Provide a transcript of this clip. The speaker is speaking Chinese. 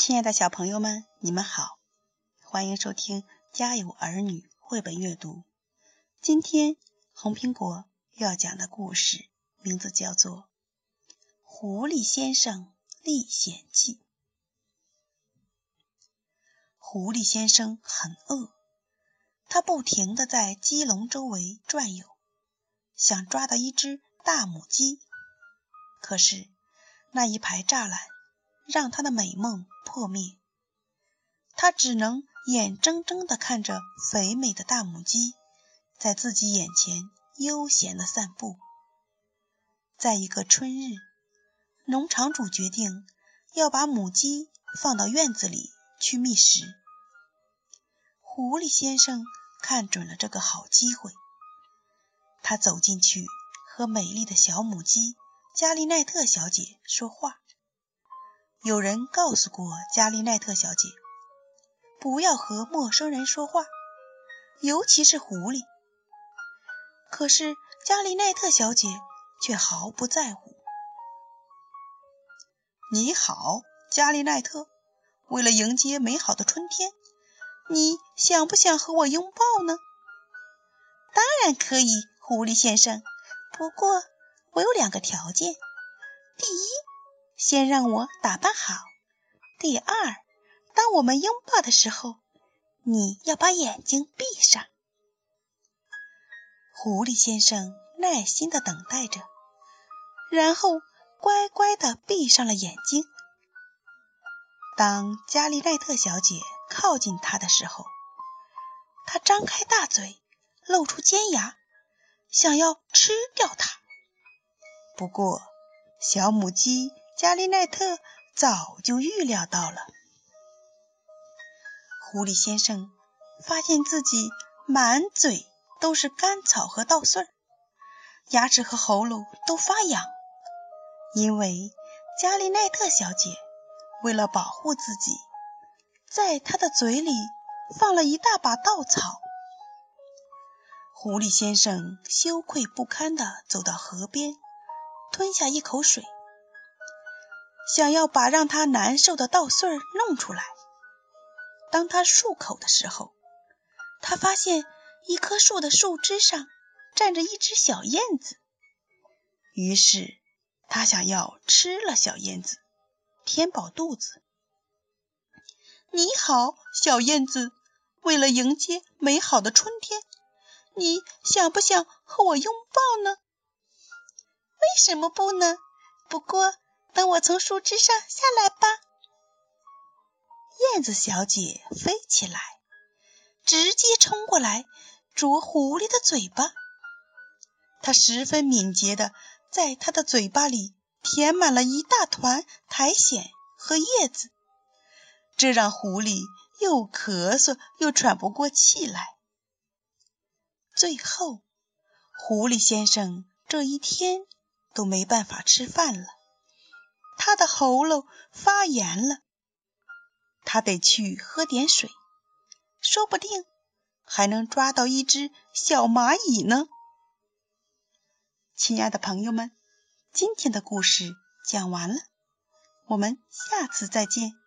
亲爱的小朋友们，你们好，欢迎收听《家有儿女》绘本阅读。今天红苹果要讲的故事名字叫做《狐狸先生历险记》。狐狸先生很饿，他不停的在鸡笼周围转悠，想抓到一只大母鸡。可是那一排栅栏让他的美梦破灭，他只能眼睁睁地看着肥美的大母鸡在自己眼前悠闲地散步。在一个春日，农场主决定要把母鸡放到院子里去觅食。狐狸先生看准了这个好机会，他走进去和美丽的小母鸡。加利奈特小姐说话。有人告诉过加利奈特小姐，不要和陌生人说话，尤其是狐狸。可是加利奈特小姐却毫不在乎。你好，加利奈特。为了迎接美好的春天，你想不想和我拥抱呢？当然可以，狐狸先生。不过。我有两个条件：第一，先让我打扮好；第二，当我们拥抱的时候，你要把眼睛闭上。狐狸先生耐心地等待着，然后乖乖地闭上了眼睛。当加利奈特小姐靠近他的时候，他张开大嘴，露出尖牙，想要吃掉它。不过，小母鸡加利奈特早就预料到了。狐狸先生发现自己满嘴都是干草和稻穗，牙齿和喉咙都发痒，因为加利奈特小姐为了保护自己，在他的嘴里放了一大把稻草。狐狸先生羞愧不堪地走到河边。吞下一口水，想要把让他难受的稻穗弄出来。当他漱口的时候，他发现一棵树的树枝上站着一只小燕子。于是他想要吃了小燕子，填饱肚子。你好，小燕子，为了迎接美好的春天，你想不想和我拥抱呢？为什么不呢？不过等我从树枝上下来吧。燕子小姐飞起来，直接冲过来啄狐狸的嘴巴。它十分敏捷的在它的嘴巴里填满了一大团苔藓和叶子，这让狐狸又咳嗽又喘不过气来。最后，狐狸先生这一天。都没办法吃饭了，他的喉咙发炎了，他得去喝点水，说不定还能抓到一只小蚂蚁呢。亲爱的朋友们，今天的故事讲完了，我们下次再见。